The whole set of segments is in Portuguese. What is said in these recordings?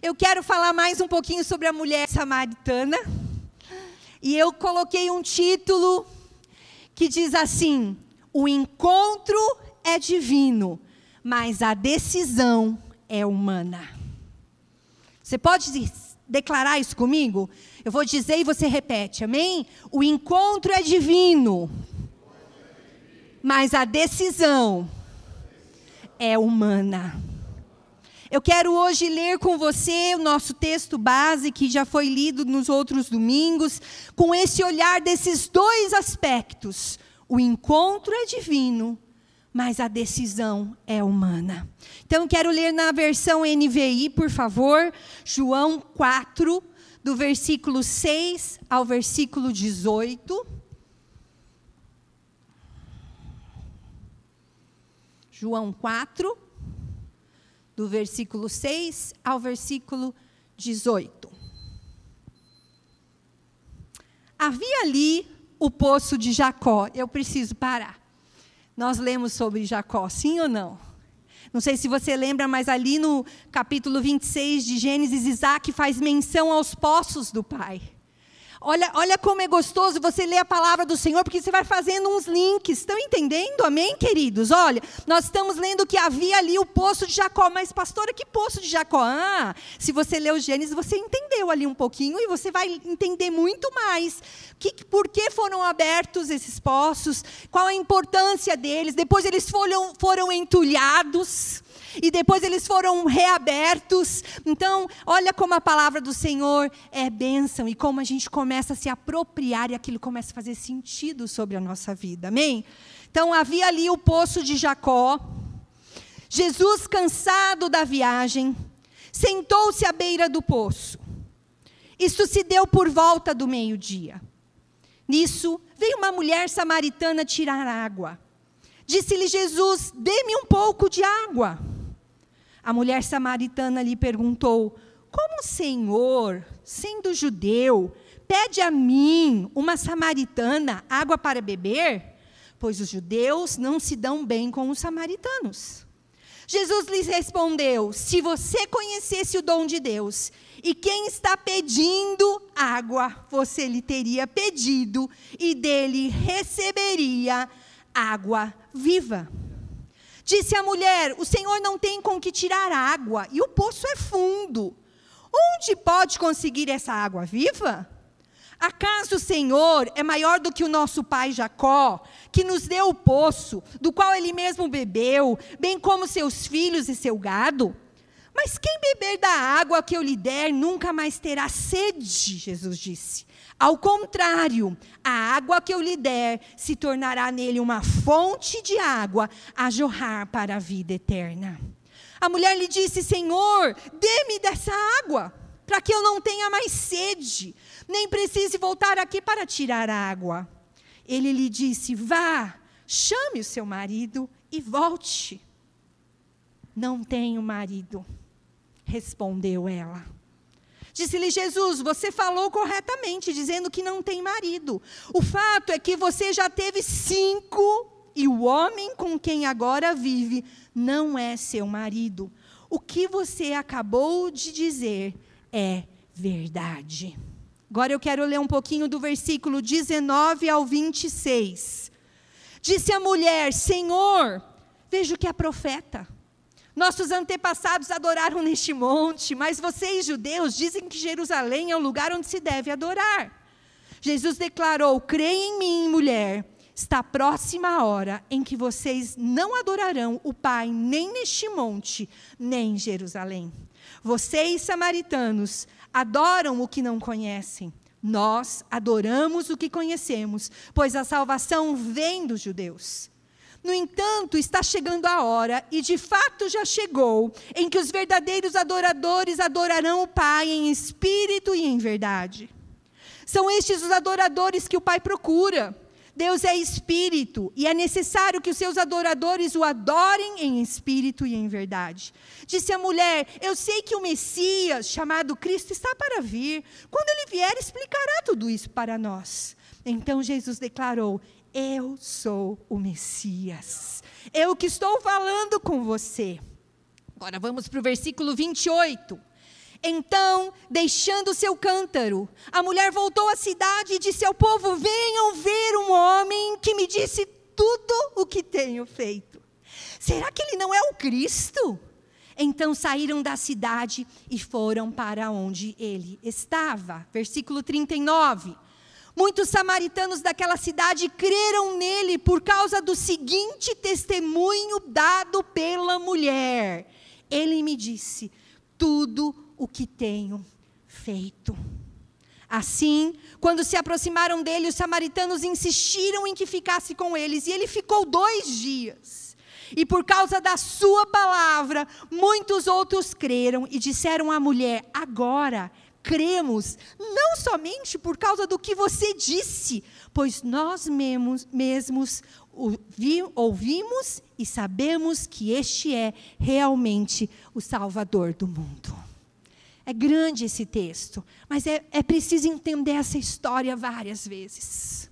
Eu quero falar mais um pouquinho sobre a mulher samaritana. E eu coloquei um título que diz assim: O encontro é divino, mas a decisão é humana. Você pode declarar isso comigo? Eu vou dizer e você repete, amém? O encontro é divino, mas a decisão é humana. Eu quero hoje ler com você o nosso texto base, que já foi lido nos outros domingos, com esse olhar desses dois aspectos. O encontro é divino, mas a decisão é humana. Então, quero ler na versão NVI, por favor, João 4, do versículo 6 ao versículo 18. João 4, do versículo 6 ao versículo 18. Havia ali o poço de Jacó. Eu preciso parar. Nós lemos sobre Jacó, sim ou não? Não sei se você lembra, mas ali no capítulo 26 de Gênesis, Isaac faz menção aos poços do pai. Olha, olha como é gostoso você ler a palavra do Senhor, porque você vai fazendo uns links. Estão entendendo? Amém, queridos? Olha, nós estamos lendo que havia ali o poço de Jacó. Mas, pastora, que poço de Jacó? Ah, se você leu Gênesis, você entendeu ali um pouquinho e você vai entender muito mais. Que, por que foram abertos esses poços? Qual a importância deles? Depois eles foram, foram entulhados e depois eles foram reabertos. Então, olha como a palavra do Senhor é bênção e como a gente começa a se apropriar e aquilo começa a fazer sentido sobre a nossa vida. Amém? Então, havia ali o poço de Jacó. Jesus, cansado da viagem, sentou-se à beira do poço. Isto se deu por volta do meio-dia. Nisso, veio uma mulher samaritana tirar água. Disse-lhe Jesus: Dê-me um pouco de água. A mulher samaritana lhe perguntou: Como o Senhor, sendo judeu, pede a mim, uma samaritana, água para beber? Pois os judeus não se dão bem com os samaritanos. Jesus lhes respondeu: Se você conhecesse o dom de Deus e quem está pedindo água, você lhe teria pedido e dele receberia água viva. Disse a mulher: O Senhor não tem com que tirar água, e o poço é fundo. Onde pode conseguir essa água viva? Acaso o Senhor é maior do que o nosso pai Jacó, que nos deu o poço, do qual ele mesmo bebeu, bem como seus filhos e seu gado? Mas quem beber da água que eu lhe der nunca mais terá sede, Jesus disse. Ao contrário, a água que eu lhe der se tornará nele uma fonte de água a jorrar para a vida eterna. A mulher lhe disse: Senhor, dê-me dessa água, para que eu não tenha mais sede, nem precise voltar aqui para tirar água. Ele lhe disse: Vá, chame o seu marido e volte. Não tenho marido, respondeu ela. Disse-lhe Jesus: Você falou corretamente, dizendo que não tem marido. O fato é que você já teve cinco, e o homem com quem agora vive não é seu marido. O que você acabou de dizer é verdade. Agora eu quero ler um pouquinho do versículo 19 ao 26. Disse a mulher: Senhor, vejo que é profeta. Nossos antepassados adoraram neste monte, mas vocês, judeus, dizem que Jerusalém é o lugar onde se deve adorar. Jesus declarou: Creia em mim, mulher. Está próxima a hora em que vocês não adorarão o Pai nem neste monte, nem em Jerusalém. Vocês, samaritanos, adoram o que não conhecem. Nós adoramos o que conhecemos, pois a salvação vem dos judeus. No entanto, está chegando a hora, e de fato já chegou, em que os verdadeiros adoradores adorarão o Pai em espírito e em verdade. São estes os adoradores que o Pai procura. Deus é espírito e é necessário que os seus adoradores o adorem em espírito e em verdade. Disse a mulher: Eu sei que o Messias, chamado Cristo, está para vir. Quando ele vier, explicará tudo isso para nós. Então Jesus declarou: eu sou o Messias. Eu que estou falando com você. Agora vamos para o versículo 28. Então, deixando seu cântaro, a mulher voltou à cidade e disse ao povo: Venham ver um homem que me disse tudo o que tenho feito. Será que ele não é o Cristo? Então saíram da cidade e foram para onde ele estava. Versículo 39. Muitos samaritanos daquela cidade creram nele por causa do seguinte testemunho dado pela mulher. Ele me disse: Tudo o que tenho feito. Assim, quando se aproximaram dele, os samaritanos insistiram em que ficasse com eles, e ele ficou dois dias. E por causa da sua palavra, muitos outros creram e disseram à mulher: Agora cremos, não somente por causa do que você disse, pois nós mesmos, mesmos ouvimos e sabemos que este é realmente o Salvador do mundo. É grande esse texto, mas é, é preciso entender essa história várias vezes.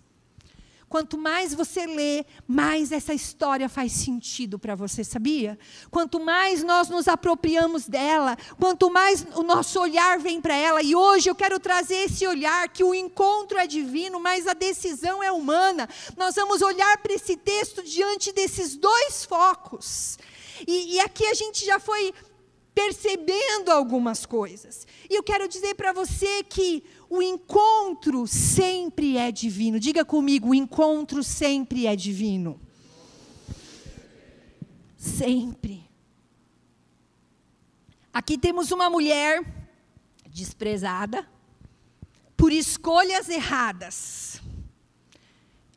Quanto mais você lê, mais essa história faz sentido para você, sabia? Quanto mais nós nos apropriamos dela, quanto mais o nosso olhar vem para ela, e hoje eu quero trazer esse olhar que o encontro é divino, mas a decisão é humana. Nós vamos olhar para esse texto diante desses dois focos. E, e aqui a gente já foi percebendo algumas coisas. E eu quero dizer para você que o encontro sempre é divino. Diga comigo, o encontro sempre é divino. Sempre. Aqui temos uma mulher desprezada por escolhas erradas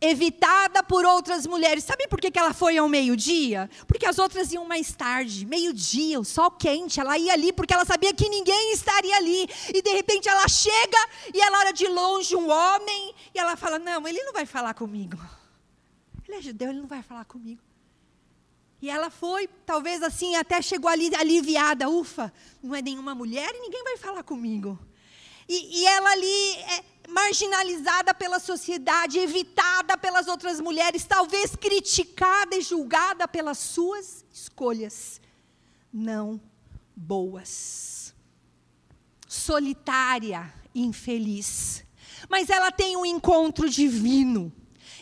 evitada por outras mulheres. Sabe por que, ela foi ao meio-dia? Porque as outras iam mais tarde, meio-dia, o sol quente. Ela ia ali porque ela sabia que ninguém estaria ali. E de repente ela chega e ela olha de longe um homem e ela fala: Não, ele não vai falar comigo. Ele é judeu, ele não vai falar comigo. E ela foi, talvez assim, até chegou ali aliviada. Ufa, não é nenhuma mulher e ninguém vai falar comigo. E, e ela ali. É, marginalizada pela sociedade, evitada pelas outras mulheres, talvez criticada e julgada pelas suas escolhas não boas. Solitária, infeliz. Mas ela tem um encontro divino.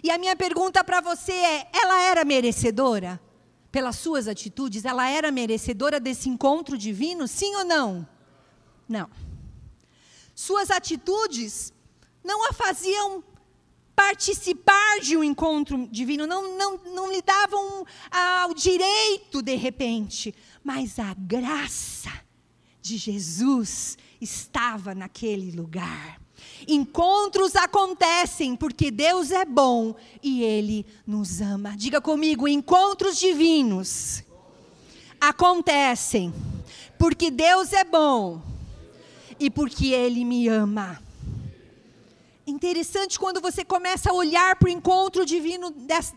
E a minha pergunta para você é: ela era merecedora? Pelas suas atitudes, ela era merecedora desse encontro divino? Sim ou não? Não. Suas atitudes não a faziam participar de um encontro divino, não, não, não lhe davam ao direito de repente, mas a graça de Jesus estava naquele lugar. Encontros acontecem porque Deus é bom e Ele nos ama. Diga comigo: encontros divinos acontecem porque Deus é bom e porque Ele me ama interessante quando você começa a olhar para o encontro divino desse,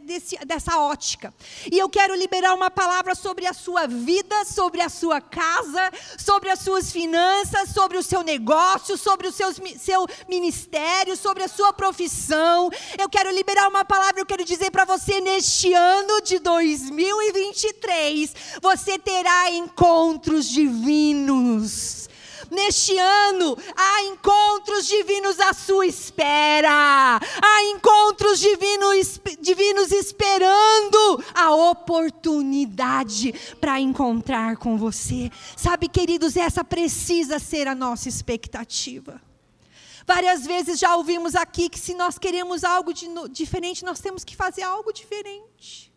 desse, dessa ótica. E eu quero liberar uma palavra sobre a sua vida, sobre a sua casa, sobre as suas finanças, sobre o seu negócio, sobre o seu, seu ministério, sobre a sua profissão. Eu quero liberar uma palavra, eu quero dizer para você, neste ano de 2023, você terá encontros divinos Neste ano, há encontros divinos à sua espera. Há encontros divinos, divinos esperando a oportunidade para encontrar com você. Sabe, queridos, essa precisa ser a nossa expectativa. Várias vezes já ouvimos aqui que se nós queremos algo de, diferente, nós temos que fazer algo diferente.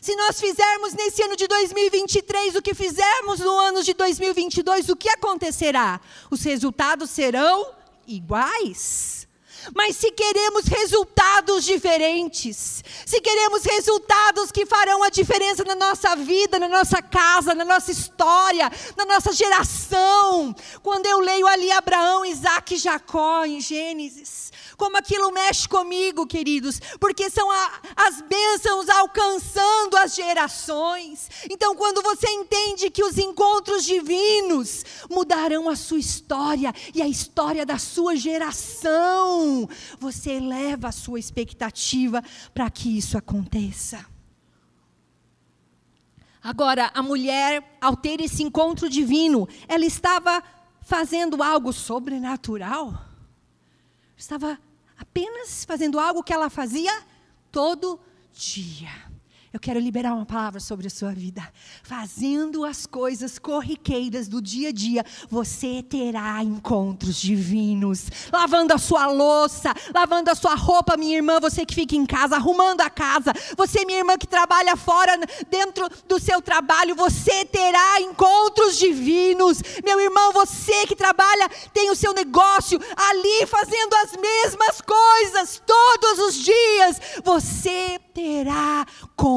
Se nós fizermos nesse ano de 2023 o que fizermos no ano de 2022, o que acontecerá? Os resultados serão iguais. Mas se queremos resultados diferentes, se queremos resultados que farão a diferença na nossa vida, na nossa casa, na nossa história, na nossa geração, quando eu leio ali Abraão, Isaac e Jacó em Gênesis, como aquilo mexe comigo, queridos, porque são a, as bênçãos alcançando as gerações. Então, quando você entende que os encontros divinos mudarão a sua história e a história da sua geração, você eleva a sua expectativa para que isso aconteça. Agora, a mulher, ao ter esse encontro divino, ela estava fazendo algo sobrenatural. Estava apenas fazendo algo que ela fazia todo dia. Eu quero liberar uma palavra sobre a sua vida. Fazendo as coisas corriqueiras do dia a dia, você terá encontros divinos. Lavando a sua louça, lavando a sua roupa, minha irmã, você que fica em casa, arrumando a casa. Você, minha irmã, que trabalha fora, dentro do seu trabalho, você terá encontros divinos. Meu irmão, você que trabalha, tem o seu negócio ali fazendo as mesmas coisas todos os dias. Você terá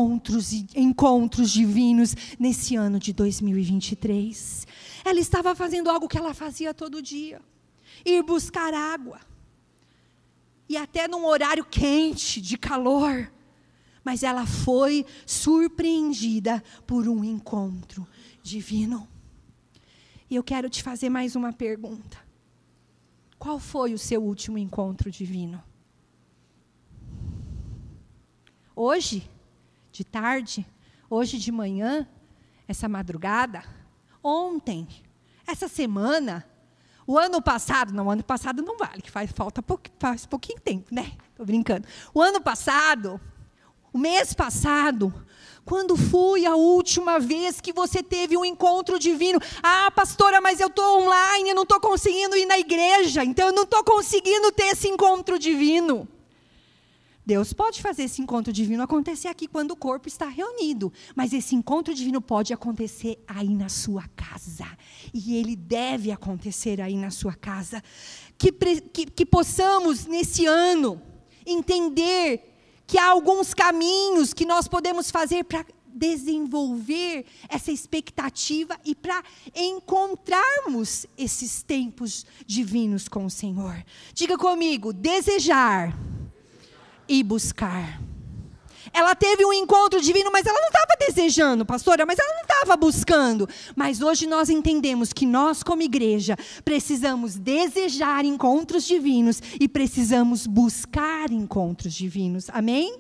encontros, encontros divinos nesse ano de 2023. Ela estava fazendo algo que ela fazia todo dia: ir buscar água. E até num horário quente, de calor. Mas ela foi surpreendida por um encontro divino. E eu quero te fazer mais uma pergunta. Qual foi o seu último encontro divino? Hoje, de tarde, hoje de manhã, essa madrugada, ontem, essa semana, o ano passado, não, o ano passado não vale, que faz falta faz pouquinho tempo, né? Estou brincando. O ano passado, o mês passado, quando foi a última vez que você teve um encontro divino? Ah, pastora, mas eu estou online, eu não estou conseguindo ir na igreja, então eu não estou conseguindo ter esse encontro divino. Deus pode fazer esse encontro divino acontecer aqui quando o corpo está reunido, mas esse encontro divino pode acontecer aí na sua casa. E ele deve acontecer aí na sua casa. Que, que, que possamos, nesse ano, entender que há alguns caminhos que nós podemos fazer para desenvolver essa expectativa e para encontrarmos esses tempos divinos com o Senhor. Diga comigo: desejar e buscar. Ela teve um encontro divino, mas ela não estava desejando, pastora, mas ela não estava buscando. Mas hoje nós entendemos que nós, como igreja, precisamos desejar encontros divinos e precisamos buscar encontros divinos. Amém?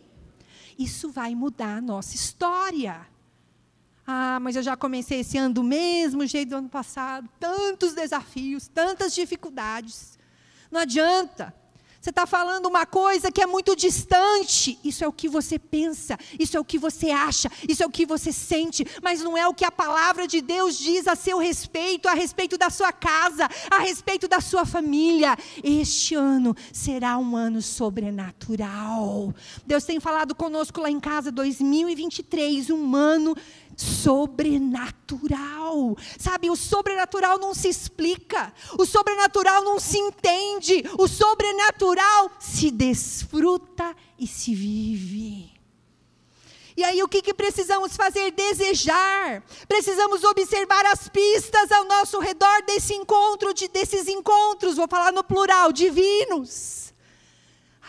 Isso vai mudar a nossa história. Ah, mas eu já comecei esse ano do mesmo jeito do ano passado. Tantos desafios, tantas dificuldades. Não adianta. Você está falando uma coisa que é muito distante. Isso é o que você pensa, isso é o que você acha, isso é o que você sente, mas não é o que a palavra de Deus diz a seu respeito, a respeito da sua casa, a respeito da sua família. Este ano será um ano sobrenatural. Deus tem falado conosco lá em casa 2023, um ano sobrenatural. Sabe, o sobrenatural não se explica, o sobrenatural não se entende, o sobrenatural se desfruta e se vive. E aí o que, que precisamos fazer? Desejar. Precisamos observar as pistas ao nosso redor desse encontro, de, desses encontros, vou falar no plural, divinos.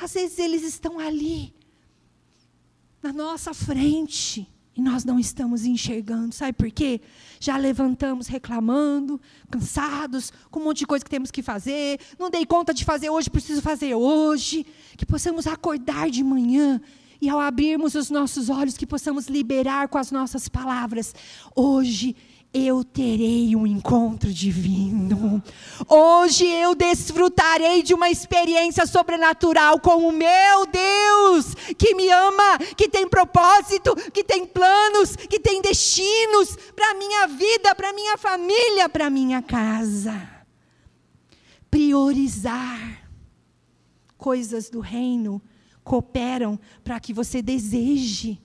Às vezes eles estão ali, na nossa frente. E nós não estamos enxergando, sabe por quê? Já levantamos reclamando, cansados, com um monte de coisa que temos que fazer, não dei conta de fazer hoje, preciso fazer hoje. Que possamos acordar de manhã e ao abrirmos os nossos olhos, que possamos liberar com as nossas palavras. Hoje eu terei um encontro divino. Hoje eu desfrutarei de uma experiência sobrenatural com o meu Deus, que me ama, que tem propósito, que tem planos, que tem destinos para minha vida, para minha família, para minha casa. Priorizar coisas do reino cooperam para que você deseje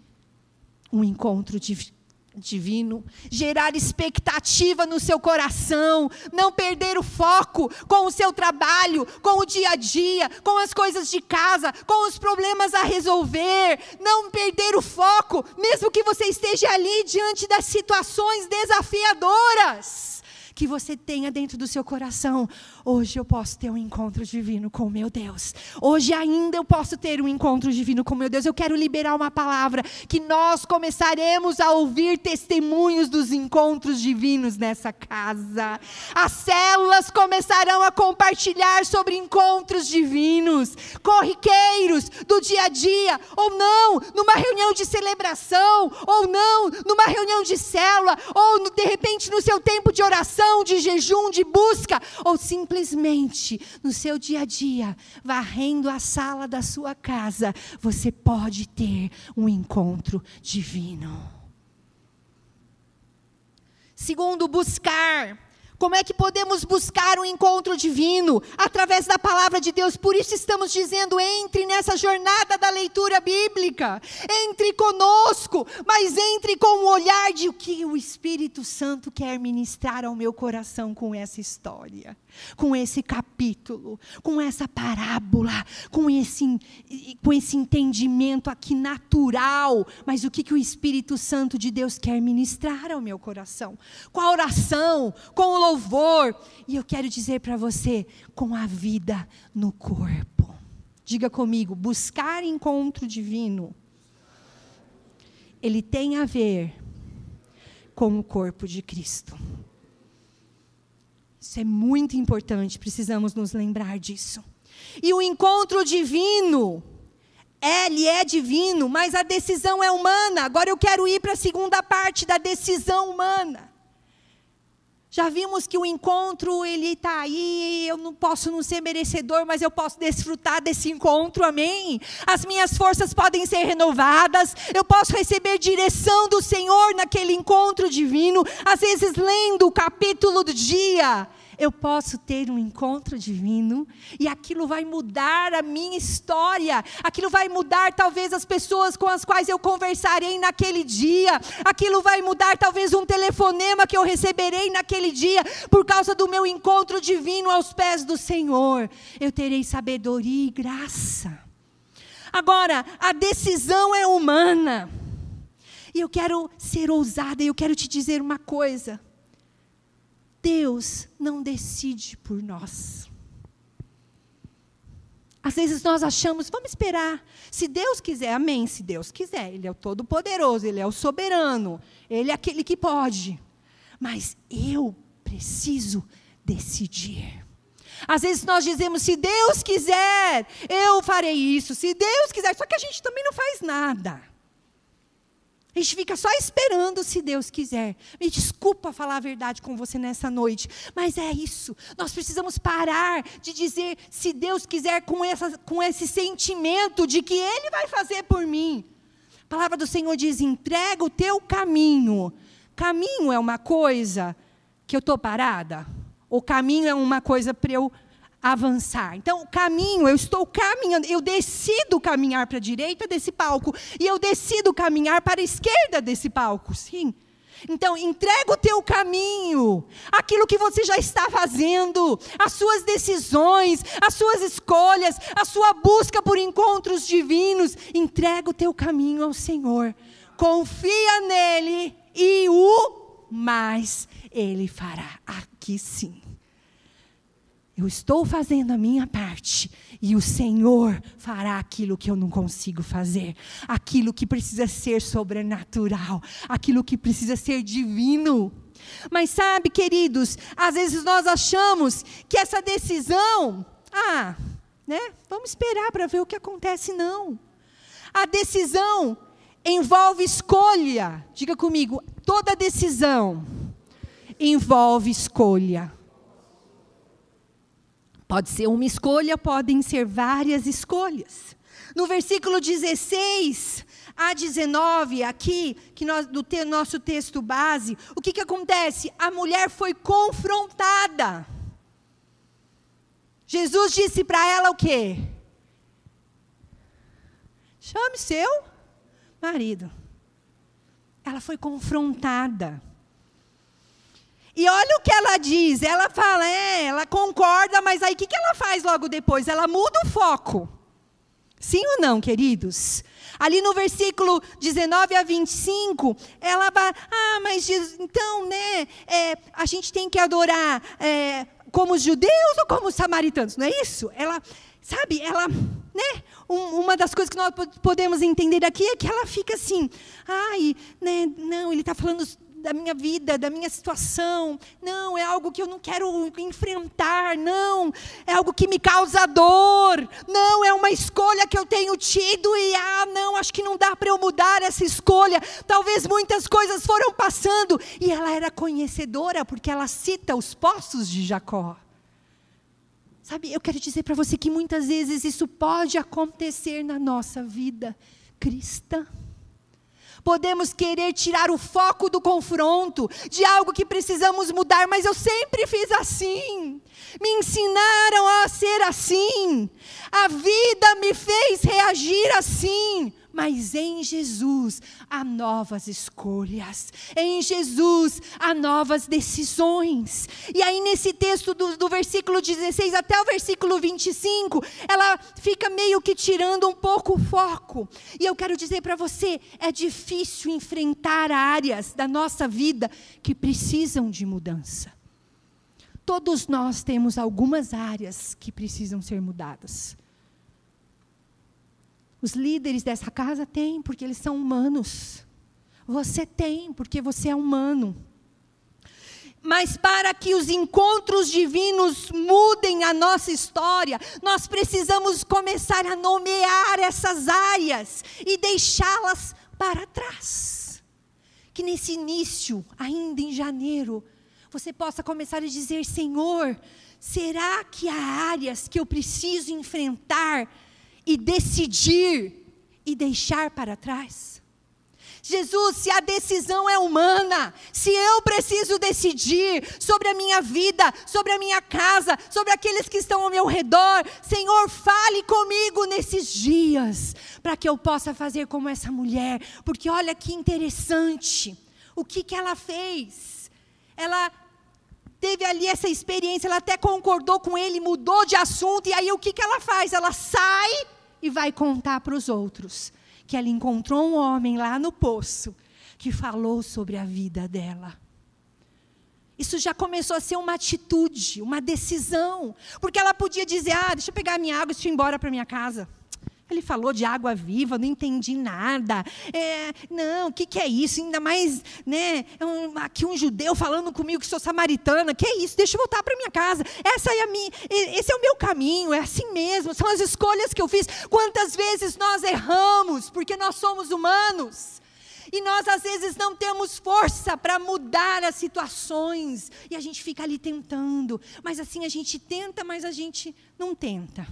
um encontro divino divino, gerar expectativa no seu coração, não perder o foco com o seu trabalho, com o dia a dia, com as coisas de casa, com os problemas a resolver, não perder o foco, mesmo que você esteja ali diante das situações desafiadoras que você tenha dentro do seu coração. Hoje eu posso ter um encontro divino com o meu Deus. Hoje ainda eu posso ter um encontro divino com o meu Deus. Eu quero liberar uma palavra que nós começaremos a ouvir testemunhos dos encontros divinos nessa casa. As células começarão a compartilhar sobre encontros divinos, corriqueiros do dia a dia, ou não, numa reunião de celebração, ou não, numa reunião de célula, ou de repente no seu tempo de oração oração, de jejum, de busca, ou simplesmente no seu dia a dia, varrendo a sala da sua casa, você pode ter um encontro divino. Segundo, buscar como é que podemos buscar um encontro divino? Através da palavra de Deus. Por isso estamos dizendo: entre nessa jornada da leitura bíblica. Entre conosco, mas entre com o olhar de o que o Espírito Santo quer ministrar ao meu coração com essa história com esse capítulo, com essa parábola, com esse, com esse entendimento aqui natural, mas o que, que o Espírito Santo de Deus quer ministrar ao meu coração? Com a oração, com o louvor, e eu quero dizer para você, com a vida no corpo. Diga comigo, buscar encontro divino, ele tem a ver com o corpo de Cristo. Isso é muito importante, precisamos nos lembrar disso. E o encontro divino, ele é divino, mas a decisão é humana. Agora eu quero ir para a segunda parte da decisão humana. Já vimos que o encontro ele está aí, eu não posso não ser merecedor, mas eu posso desfrutar desse encontro, amém? As minhas forças podem ser renovadas, eu posso receber direção do Senhor naquele encontro divino, às vezes lendo o capítulo do dia, eu posso ter um encontro divino e aquilo vai mudar a minha história, aquilo vai mudar talvez as pessoas com as quais eu conversarei naquele dia, aquilo vai mudar talvez um telefonema que eu receberei naquele dia por causa do meu encontro divino aos pés do Senhor. Eu terei sabedoria e graça. Agora, a decisão é humana. E eu quero ser ousada e eu quero te dizer uma coisa. Deus não decide por nós. Às vezes nós achamos, vamos esperar. Se Deus quiser, amém. Se Deus quiser, Ele é o Todo-Poderoso, Ele é o soberano, Ele é aquele que pode. Mas eu preciso decidir. Às vezes nós dizemos, se Deus quiser, eu farei isso. Se Deus quiser, só que a gente também não faz nada. A gente fica só esperando se Deus quiser. Me desculpa falar a verdade com você nessa noite, mas é isso. Nós precisamos parar de dizer se Deus quiser com, essa, com esse sentimento de que Ele vai fazer por mim. A palavra do Senhor diz: entrega o teu caminho. Caminho é uma coisa que eu estou parada? O caminho é uma coisa para eu avançar. Então, o caminho, eu estou caminhando, eu decido caminhar para a direita desse palco e eu decido caminhar para a esquerda desse palco, sim. Então, entrega o teu caminho, aquilo que você já está fazendo, as suas decisões, as suas escolhas, a sua busca por encontros divinos. Entrega o teu caminho ao Senhor. Confia nele e o mais ele fará. Aqui sim. Eu estou fazendo a minha parte e o Senhor fará aquilo que eu não consigo fazer, aquilo que precisa ser sobrenatural, aquilo que precisa ser divino. Mas sabe, queridos, às vezes nós achamos que essa decisão, ah, né? Vamos esperar para ver o que acontece não. A decisão envolve escolha. Diga comigo, toda decisão envolve escolha. Pode ser uma escolha, podem ser várias escolhas. No versículo 16 a 19, aqui, que nós, do te, nosso texto base, o que, que acontece? A mulher foi confrontada. Jesus disse para ela o quê? Chame seu marido. Ela foi confrontada. E olha o que ela diz. Ela fala, é, ela concorda, mas aí o que, que ela faz logo depois? Ela muda o foco. Sim ou não, queridos? Ali no versículo 19 a 25, ela vai, ah, mas então, né, é, a gente tem que adorar é, como os judeus ou como os samaritanos, não é isso? Ela, sabe, ela, né, um, uma das coisas que nós podemos entender aqui é que ela fica assim, ai, né, não, ele está falando da minha vida, da minha situação. Não, é algo que eu não quero enfrentar. Não, é algo que me causa dor. Não, é uma escolha que eu tenho tido e ah, não, acho que não dá para eu mudar essa escolha. Talvez muitas coisas foram passando e ela era conhecedora porque ela cita os poços de Jacó. Sabe, eu quero dizer para você que muitas vezes isso pode acontecer na nossa vida cristã. Podemos querer tirar o foco do confronto, de algo que precisamos mudar, mas eu sempre fiz assim. Me ensinaram a ser assim. A vida me fez reagir assim. Mas em Jesus há novas escolhas, em Jesus há novas decisões. E aí, nesse texto do, do, versículo 16 até o versículo 25, ela fica meio que tirando um pouco o foco. E eu quero dizer para você: é difícil enfrentar áreas da nossa vida que precisam de mudança. Todos nós temos algumas áreas que precisam ser mudadas. Os líderes dessa casa têm, porque eles são humanos. Você tem, porque você é humano. Mas para que os encontros divinos mudem a nossa história, nós precisamos começar a nomear essas áreas e deixá-las para trás. Que nesse início, ainda em janeiro, você possa começar a dizer: Senhor, será que há áreas que eu preciso enfrentar? E decidir e deixar para trás. Jesus, se a decisão é humana, se eu preciso decidir sobre a minha vida, sobre a minha casa, sobre aqueles que estão ao meu redor, Senhor, fale comigo nesses dias, para que eu possa fazer como essa mulher, porque olha que interessante, o que, que ela fez? Ela teve ali essa experiência, ela até concordou com ele, mudou de assunto, e aí o que, que ela faz? Ela sai e vai contar para os outros que ela encontrou um homem lá no poço que falou sobre a vida dela. Isso já começou a ser uma atitude, uma decisão. Porque ela podia dizer: ah, deixa eu pegar minha água e ir embora para minha casa. Ele falou de água viva, não entendi nada. É, não, o que, que, é isso? Ainda mais, né? Um, aqui um judeu falando comigo que sou samaritana. Que é isso? Deixa eu voltar para minha casa. Essa é a minha, esse é o meu caminho. É assim mesmo. São as escolhas que eu fiz. Quantas vezes nós erramos porque nós somos humanos? E nós às vezes não temos força para mudar as situações. E a gente fica ali tentando. Mas assim a gente tenta, mas a gente não tenta.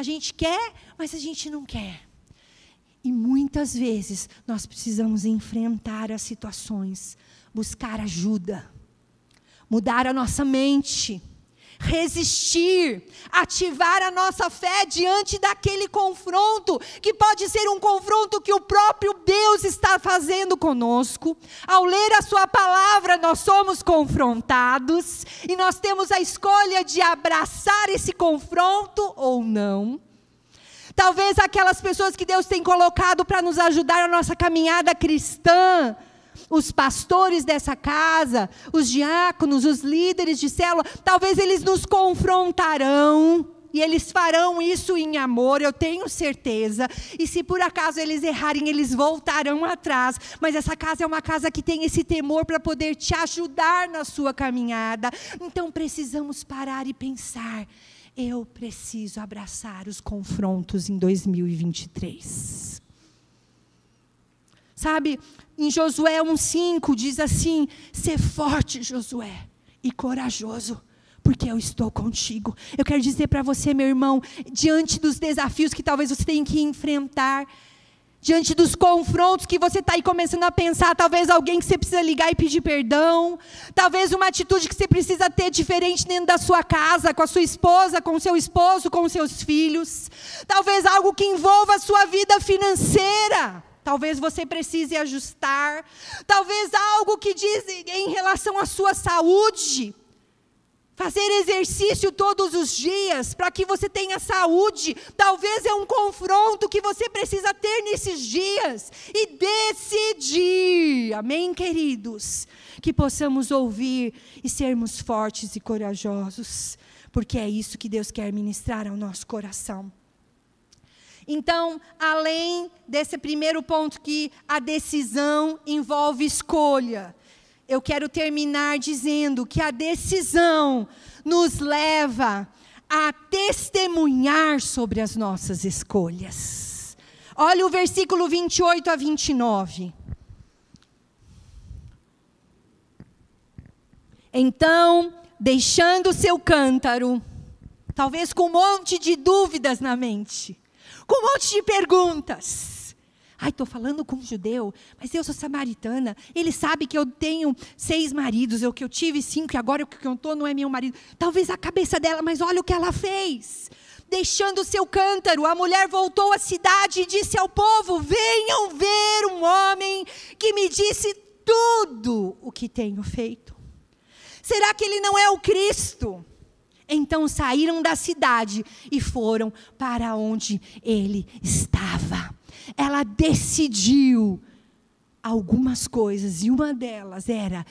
A gente quer, mas a gente não quer. E muitas vezes nós precisamos enfrentar as situações, buscar ajuda, mudar a nossa mente, resistir, ativar a nossa fé diante daquele confronto, que pode ser um confronto que o próprio Deus está fazendo conosco. Ao ler a Sua palavra, nós somos confrontados e nós temos a escolha de abraçar esse confronto ou não. Talvez aquelas pessoas que Deus tem colocado para nos ajudar na nossa caminhada cristã, os pastores dessa casa, os diáconos, os líderes de célula, talvez eles nos confrontarão. E eles farão isso em amor, eu tenho certeza. E se por acaso eles errarem, eles voltarão atrás. Mas essa casa é uma casa que tem esse temor para poder te ajudar na sua caminhada. Então precisamos parar e pensar: eu preciso abraçar os confrontos em 2023. Sabe, em Josué 1,5 diz assim: ser forte, Josué, e corajoso, porque eu estou contigo. Eu quero dizer para você, meu irmão, diante dos desafios que talvez você tenha que enfrentar, diante dos confrontos que você está aí começando a pensar, talvez alguém que você precisa ligar e pedir perdão, talvez uma atitude que você precisa ter diferente dentro da sua casa, com a sua esposa, com o seu esposo, com os seus filhos, talvez algo que envolva a sua vida financeira. Talvez você precise ajustar, talvez algo que diz em relação à sua saúde, Fazer exercício todos os dias para que você tenha saúde, talvez é um confronto que você precisa ter nesses dias e decidir. Amém, queridos? Que possamos ouvir e sermos fortes e corajosos, porque é isso que Deus quer ministrar ao nosso coração. Então, além desse primeiro ponto que a decisão envolve escolha, eu quero terminar dizendo que a decisão nos leva a testemunhar sobre as nossas escolhas. Olha o versículo 28 a 29. Então, deixando seu cântaro, talvez com um monte de dúvidas na mente, com um monte de perguntas, Ai, estou falando com um judeu, mas eu sou samaritana. Ele sabe que eu tenho seis maridos, eu que eu tive cinco e agora o que eu estou não é meu marido. Talvez a cabeça dela, mas olha o que ela fez. Deixando o seu cântaro, a mulher voltou à cidade e disse ao povo: Venham ver um homem que me disse tudo o que tenho feito. Será que ele não é o Cristo? Então saíram da cidade e foram para onde ele estava. Ela decidiu algumas coisas, e uma delas era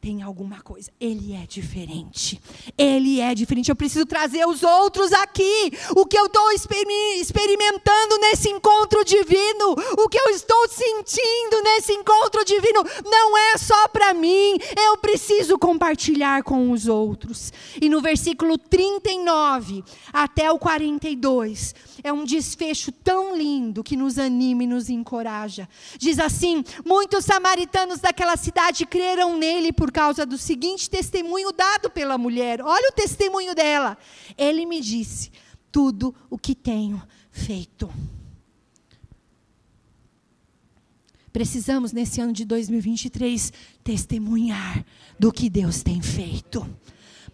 tem alguma coisa. Ele é diferente. Ele é diferente. Eu preciso trazer os outros aqui. O que eu estou experimentando nesse encontro divino, o que eu estou sentindo nesse encontro divino, não é só para mim. Eu preciso compartilhar com os outros. E no versículo 39 até o 42, é um desfecho tão lindo que nos anima e nos encoraja. Diz assim: Muitos samaritanos daquela cidade creram nele por causa do seguinte testemunho dado pela mulher. Olha o testemunho dela. Ele me disse tudo o que tenho feito. Precisamos, nesse ano de 2023, testemunhar do que Deus tem feito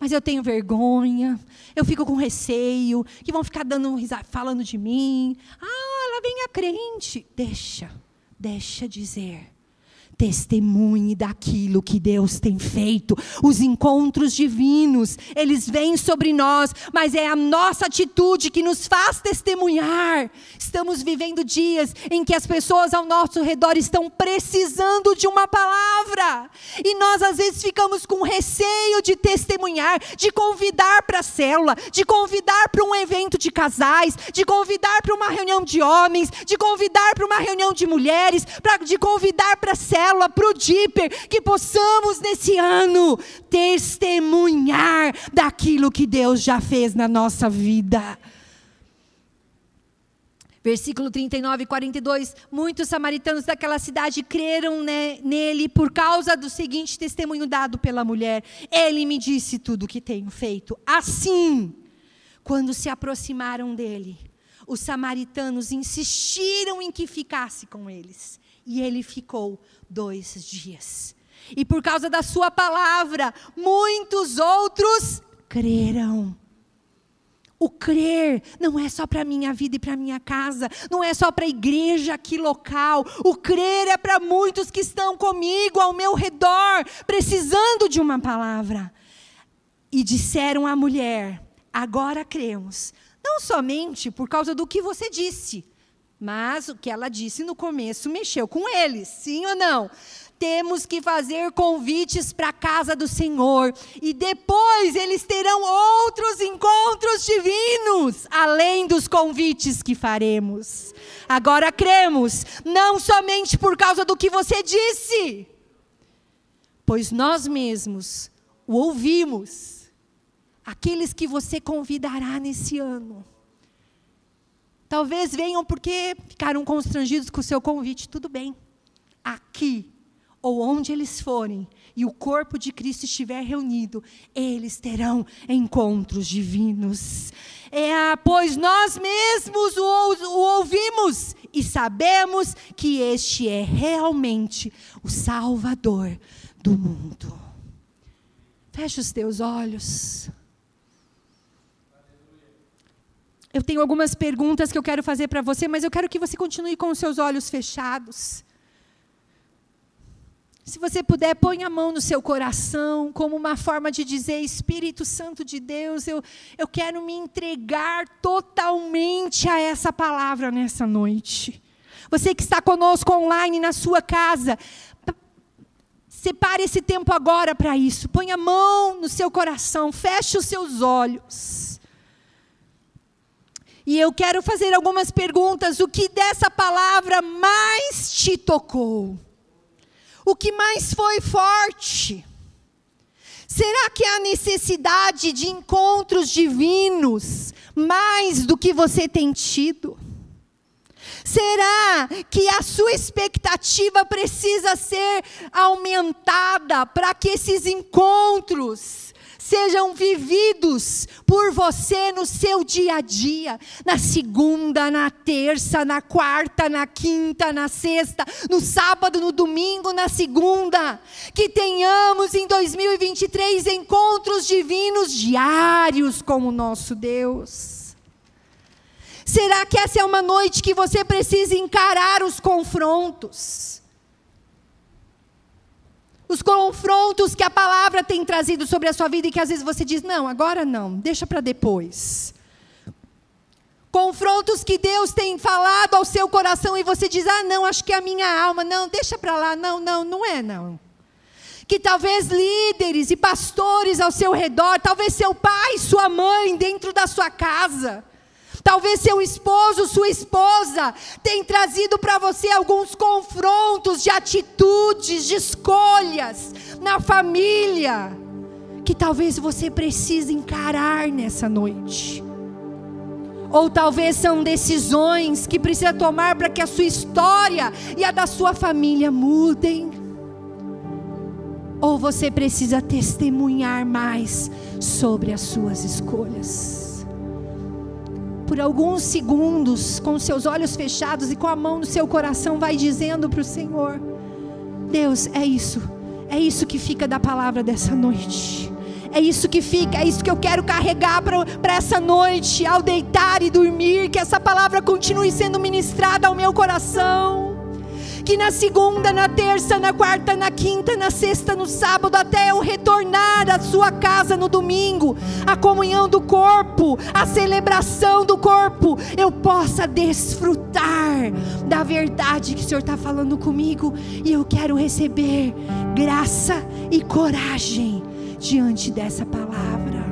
mas eu tenho vergonha, eu fico com receio, que vão ficar dando falando de mim. Ah, ela vem a crente. Deixa, deixa dizer testemunhe daquilo que Deus tem feito. Os encontros divinos, eles vêm sobre nós, mas é a nossa atitude que nos faz testemunhar. Estamos vivendo dias em que as pessoas ao nosso redor estão precisando de uma palavra, e nós às vezes ficamos com receio de testemunhar, de convidar para a célula, de convidar para um evento de casais, de convidar para uma reunião de homens, de convidar para uma reunião de mulheres, pra, de convidar para a célula célula, para o Dipper, que possamos nesse ano testemunhar daquilo que Deus já fez na nossa vida. Versículo 39 e 42. Muitos samaritanos daquela cidade creram né, nele por causa do seguinte testemunho dado pela mulher. Ele me disse tudo o que tenho feito. Assim, quando se aproximaram dele, os samaritanos insistiram em que ficasse com eles. E ele ficou dois dias. E por causa da sua palavra, muitos outros creram. O crer não é só para a minha vida e para a minha casa, não é só para a igreja aqui local. O crer é para muitos que estão comigo, ao meu redor, precisando de uma palavra. E disseram à mulher: agora cremos, não somente por causa do que você disse, mas o que ela disse no começo mexeu com eles, sim ou não? Temos que fazer convites para a casa do Senhor, e depois eles terão outros encontros divinos, além dos convites que faremos. Agora cremos, não somente por causa do que você disse, pois nós mesmos o ouvimos, aqueles que você convidará nesse ano Talvez venham porque ficaram constrangidos com o seu convite. Tudo bem. Aqui, ou onde eles forem, e o corpo de Cristo estiver reunido, eles terão encontros divinos. É, pois nós mesmos o, o ouvimos e sabemos que este é realmente o Salvador do mundo. Feche os teus olhos. Eu tenho algumas perguntas que eu quero fazer para você, mas eu quero que você continue com os seus olhos fechados. Se você puder, põe a mão no seu coração, como uma forma de dizer: Espírito Santo de Deus, eu, eu quero me entregar totalmente a essa palavra nessa noite. Você que está conosco online na sua casa, separe esse tempo agora para isso. Põe a mão no seu coração, feche os seus olhos. E eu quero fazer algumas perguntas. O que dessa palavra mais te tocou? O que mais foi forte? Será que a necessidade de encontros divinos mais do que você tem tido? Será que a sua expectativa precisa ser aumentada para que esses encontros sejam vividos por você no seu dia a dia, na segunda, na terça, na quarta, na quinta, na sexta, no sábado, no domingo, na segunda. Que tenhamos em 2023 encontros divinos diários com o nosso Deus. Será que essa é uma noite que você precisa encarar os confrontos? Os confrontos que a palavra tem trazido sobre a sua vida e que às vezes você diz: não, agora não, deixa para depois. Confrontos que Deus tem falado ao seu coração e você diz: ah, não, acho que é a minha alma, não, deixa para lá, não, não, não é, não. Que talvez líderes e pastores ao seu redor, talvez seu pai, sua mãe, dentro da sua casa, Talvez seu esposo, sua esposa, tenha trazido para você alguns confrontos de atitudes, de escolhas na família, que talvez você precise encarar nessa noite. Ou talvez são decisões que precisa tomar para que a sua história e a da sua família mudem. Ou você precisa testemunhar mais sobre as suas escolhas por alguns segundos, com seus olhos fechados e com a mão no seu coração, vai dizendo para o Senhor: Deus, é isso, é isso que fica da palavra dessa noite. É isso que fica, é isso que eu quero carregar para essa noite, ao deitar e dormir, que essa palavra continue sendo ministrada ao meu coração que na segunda, na terça, na quarta, na quinta, na sexta, no sábado, até eu retornar à sua casa no domingo, a comunhão do corpo, a celebração do corpo, eu possa desfrutar da verdade que o Senhor está falando comigo e eu quero receber graça e coragem diante dessa palavra.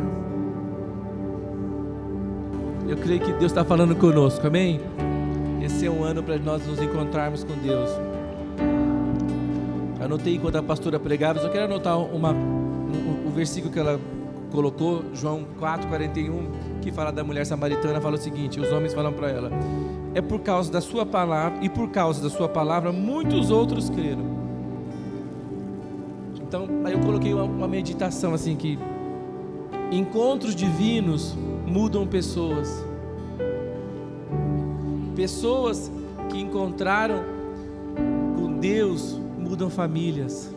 Eu creio que Deus está falando conosco, amém? Esse é um ano para nós nos encontrarmos com Deus. Anotei enquanto a pastora pregava, só quero anotar uma, um, o versículo que ela colocou, João 4,41, que fala da mulher samaritana, fala o seguinte: os homens falam para ela, é por causa da sua palavra, e por causa da sua palavra, muitos outros creram. Então, aí eu coloquei uma, uma meditação assim que encontros divinos mudam pessoas Pessoas que encontraram com Deus mudam famílias.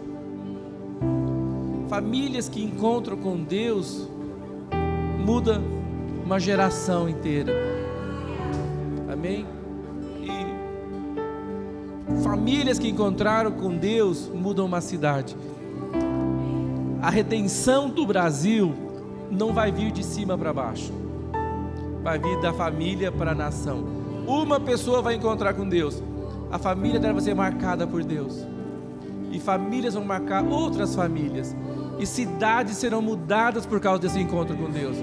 Famílias que encontram com Deus mudam uma geração inteira. Amém? E famílias que encontraram com Deus mudam uma cidade. A redenção do Brasil não vai vir de cima para baixo, vai vir da família para a nação. Uma pessoa vai encontrar com Deus. A família deve ser marcada por Deus. E famílias vão marcar outras famílias. E cidades serão mudadas por causa desse encontro com Deus.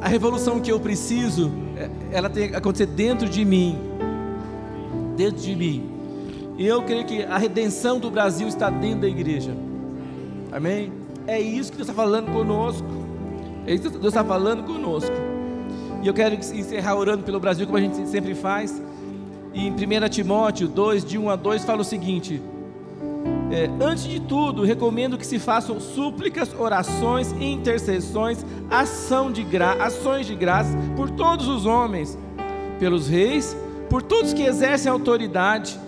A revolução que eu preciso, é, ela tem que acontecer dentro de mim. Dentro de mim. E eu creio que a redenção do Brasil está dentro da igreja. Amém? É isso que Deus está falando conosco. É isso que Deus está falando conosco. E eu quero encerrar orando pelo Brasil, como a gente sempre faz. E em 1 Timóteo 2, de 1 a 2, fala o seguinte: é, Antes de tudo, recomendo que se façam súplicas, orações, intercessões, ação de gra ações de graça por todos os homens, pelos reis, por todos que exercem autoridade,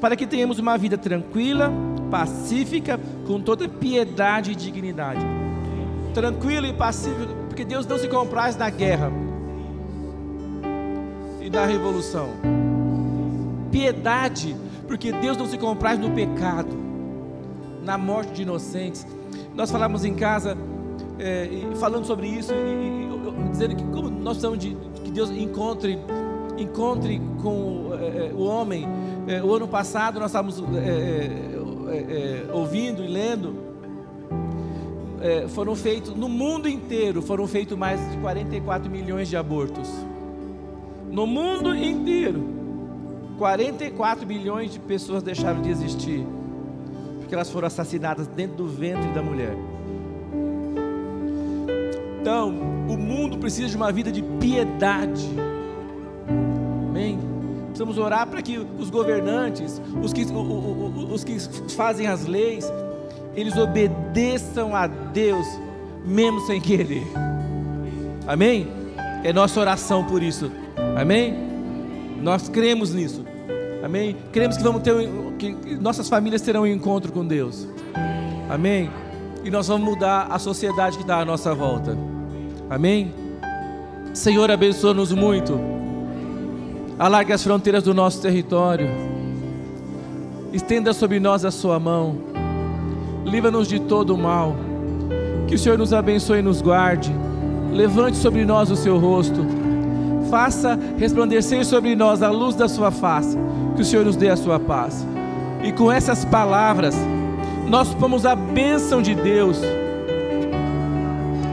para que tenhamos uma vida tranquila, pacífica, com toda piedade e dignidade. Tranquilo e pacífico, porque Deus não se compraz na guerra da revolução. Piedade, porque Deus não se compraz no pecado, na morte de inocentes. Nós falamos em casa, é, falando sobre isso, e, e, dizendo que como nós precisamos de que Deus encontre, encontre com é, é o homem. É, o ano passado nós estávamos é, é, ouvindo e lendo foram feitos no mundo inteiro foram feitos mais de 44 milhões de abortos. No mundo inteiro, 44 milhões de pessoas deixaram de existir porque elas foram assassinadas dentro do ventre da mulher. Então, o mundo precisa de uma vida de piedade. Amém? Precisamos orar para que os governantes, os que, os que fazem as leis, eles obedeçam a Deus, mesmo sem querer. Amém? É nossa oração por isso. Amém? Nós cremos nisso. Amém? Cremos que vamos ter que nossas famílias terão um encontro com Deus. Amém? E nós vamos mudar a sociedade que está à nossa volta. Amém? Senhor, abençoa-nos muito. Alargue as fronteiras do nosso território. Estenda sobre nós a sua mão. Livra-nos de todo o mal. Que o Senhor nos abençoe e nos guarde. Levante sobre nós o seu rosto. Faça resplandecer sobre nós a luz da sua face. Que o Senhor nos dê a sua paz. E com essas palavras, nós pomos a bênção de Deus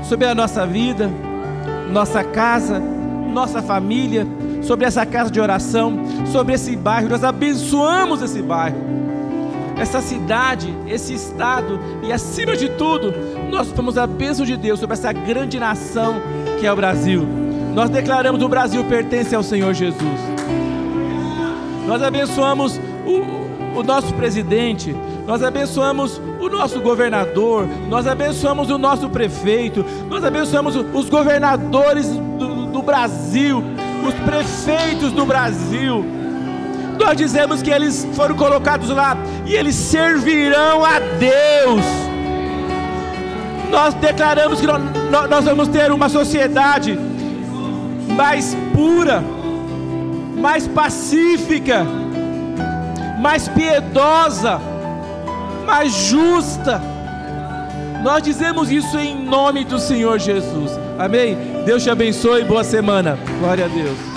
sobre a nossa vida, nossa casa, nossa família, sobre essa casa de oração, sobre esse bairro. Nós abençoamos esse bairro, essa cidade, esse estado e, acima de tudo, nós tomamos a bênção de Deus sobre essa grande nação que é o Brasil. Nós declaramos o Brasil pertence ao Senhor Jesus. Nós abençoamos o, o nosso presidente, nós abençoamos o nosso governador, nós abençoamos o nosso prefeito, nós abençoamos os governadores do, do Brasil, os prefeitos do Brasil. Nós dizemos que eles foram colocados lá e eles servirão a Deus. Nós declaramos que nós vamos ter uma sociedade mais pura, mais pacífica, mais piedosa mais justa. Nós dizemos isso em nome do Senhor Jesus. Amém? Deus te abençoe. Boa semana. Glória a Deus.